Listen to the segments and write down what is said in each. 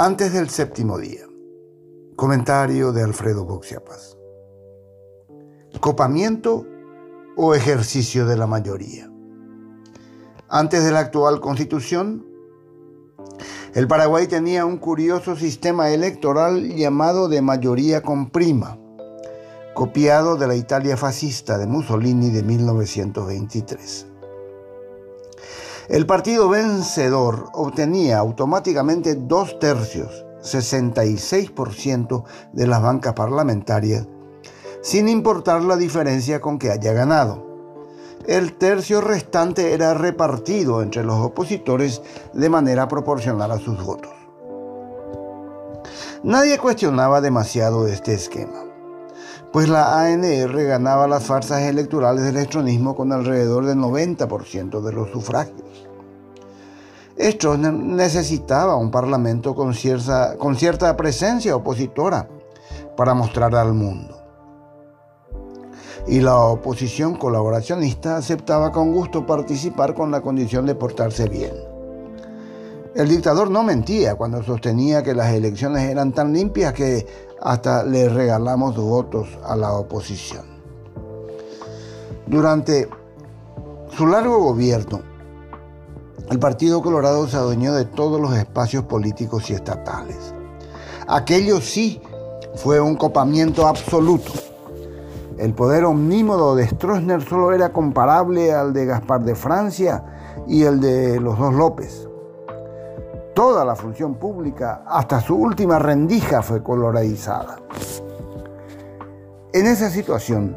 Antes del séptimo día. Comentario de Alfredo Boxiapas. Copamiento o ejercicio de la mayoría. Antes de la actual constitución, el Paraguay tenía un curioso sistema electoral llamado de mayoría con prima, copiado de la Italia fascista de Mussolini de 1923. El partido vencedor obtenía automáticamente dos tercios, 66% de las bancas parlamentarias, sin importar la diferencia con que haya ganado. El tercio restante era repartido entre los opositores de manera proporcional a sus votos. Nadie cuestionaba demasiado este esquema pues la ANR ganaba las farsas electorales del electronismo con alrededor del 90% de los sufragios. Esto necesitaba un parlamento con cierta, con cierta presencia opositora para mostrar al mundo. Y la oposición colaboracionista aceptaba con gusto participar con la condición de portarse bien. El dictador no mentía cuando sostenía que las elecciones eran tan limpias que hasta le regalamos votos a la oposición. Durante su largo gobierno, el Partido Colorado se adueñó de todos los espacios políticos y estatales. Aquello sí fue un copamiento absoluto. El poder omnímodo de Stroessner solo era comparable al de Gaspar de Francia y el de los dos López. Toda la función pública, hasta su última rendija, fue coloradizada. En esa situación,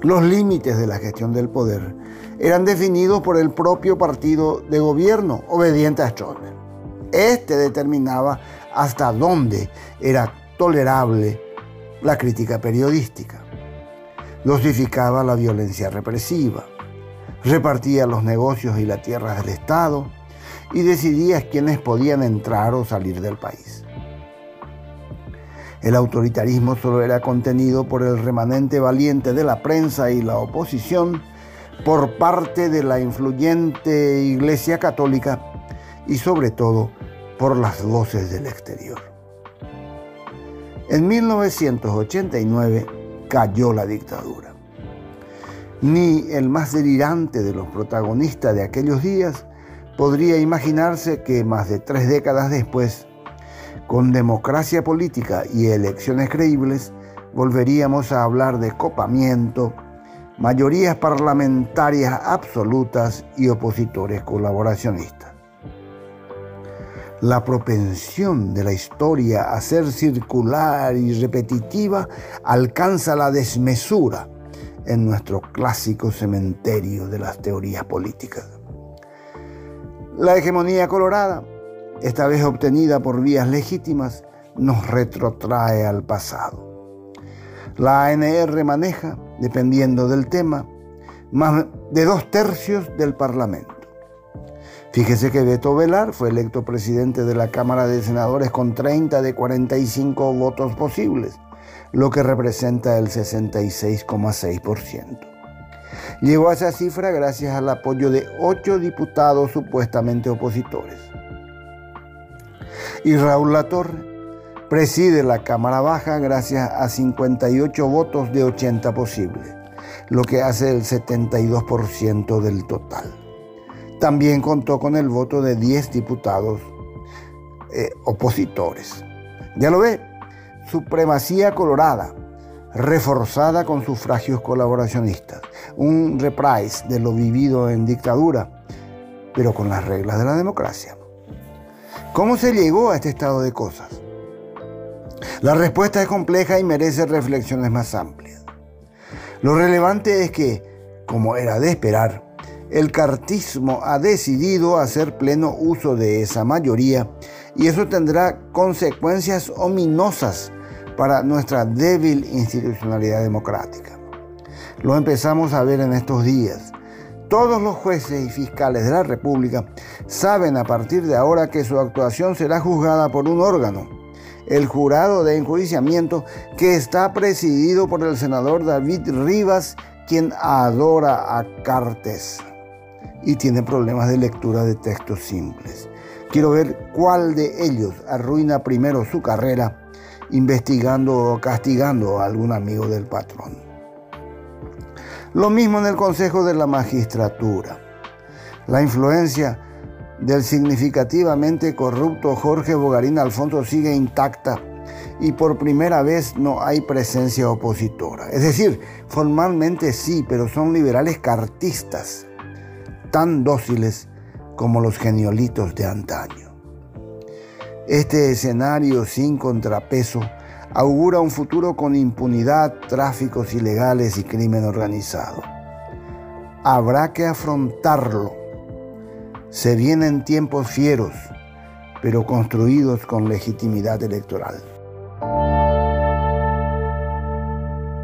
los límites de la gestión del poder eran definidos por el propio partido de gobierno obediente a Stroessner. Este determinaba hasta dónde era tolerable la crítica periodística. Dosificaba la violencia represiva, repartía los negocios y la tierra del Estado, y decidía quiénes podían entrar o salir del país. El autoritarismo solo era contenido por el remanente valiente de la prensa y la oposición por parte de la influyente Iglesia Católica y sobre todo por las voces del exterior. En 1989 cayó la dictadura. Ni el más delirante de los protagonistas de aquellos días podría imaginarse que más de tres décadas después, con democracia política y elecciones creíbles, volveríamos a hablar de copamiento, mayorías parlamentarias absolutas y opositores colaboracionistas. La propensión de la historia a ser circular y repetitiva alcanza la desmesura en nuestro clásico cementerio de las teorías políticas. La hegemonía colorada, esta vez obtenida por vías legítimas, nos retrotrae al pasado. La ANR maneja, dependiendo del tema, más de dos tercios del Parlamento. Fíjese que Beto Velar fue electo presidente de la Cámara de Senadores con 30 de 45 votos posibles, lo que representa el 66,6%. Llegó a esa cifra gracias al apoyo de ocho diputados supuestamente opositores. Y Raúl Latorre preside la Cámara Baja gracias a 58 votos de 80 posibles, lo que hace el 72% del total. También contó con el voto de 10 diputados eh, opositores. Ya lo ve, supremacía colorada reforzada con sufragios colaboracionistas, un reprise de lo vivido en dictadura, pero con las reglas de la democracia. ¿Cómo se llegó a este estado de cosas? La respuesta es compleja y merece reflexiones más amplias. Lo relevante es que, como era de esperar, el cartismo ha decidido hacer pleno uso de esa mayoría y eso tendrá consecuencias ominosas para nuestra débil institucionalidad democrática. Lo empezamos a ver en estos días. Todos los jueces y fiscales de la República saben a partir de ahora que su actuación será juzgada por un órgano, el jurado de enjuiciamiento que está presidido por el senador David Rivas, quien adora a Cartes y tiene problemas de lectura de textos simples. Quiero ver cuál de ellos arruina primero su carrera, investigando o castigando a algún amigo del patrón. Lo mismo en el Consejo de la Magistratura. La influencia del significativamente corrupto Jorge Bogarín Alfonso sigue intacta y por primera vez no hay presencia opositora. Es decir, formalmente sí, pero son liberales cartistas, tan dóciles como los geniolitos de antaño. Este escenario sin contrapeso augura un futuro con impunidad, tráficos ilegales y crimen organizado. Habrá que afrontarlo. Se vienen tiempos fieros, pero construidos con legitimidad electoral.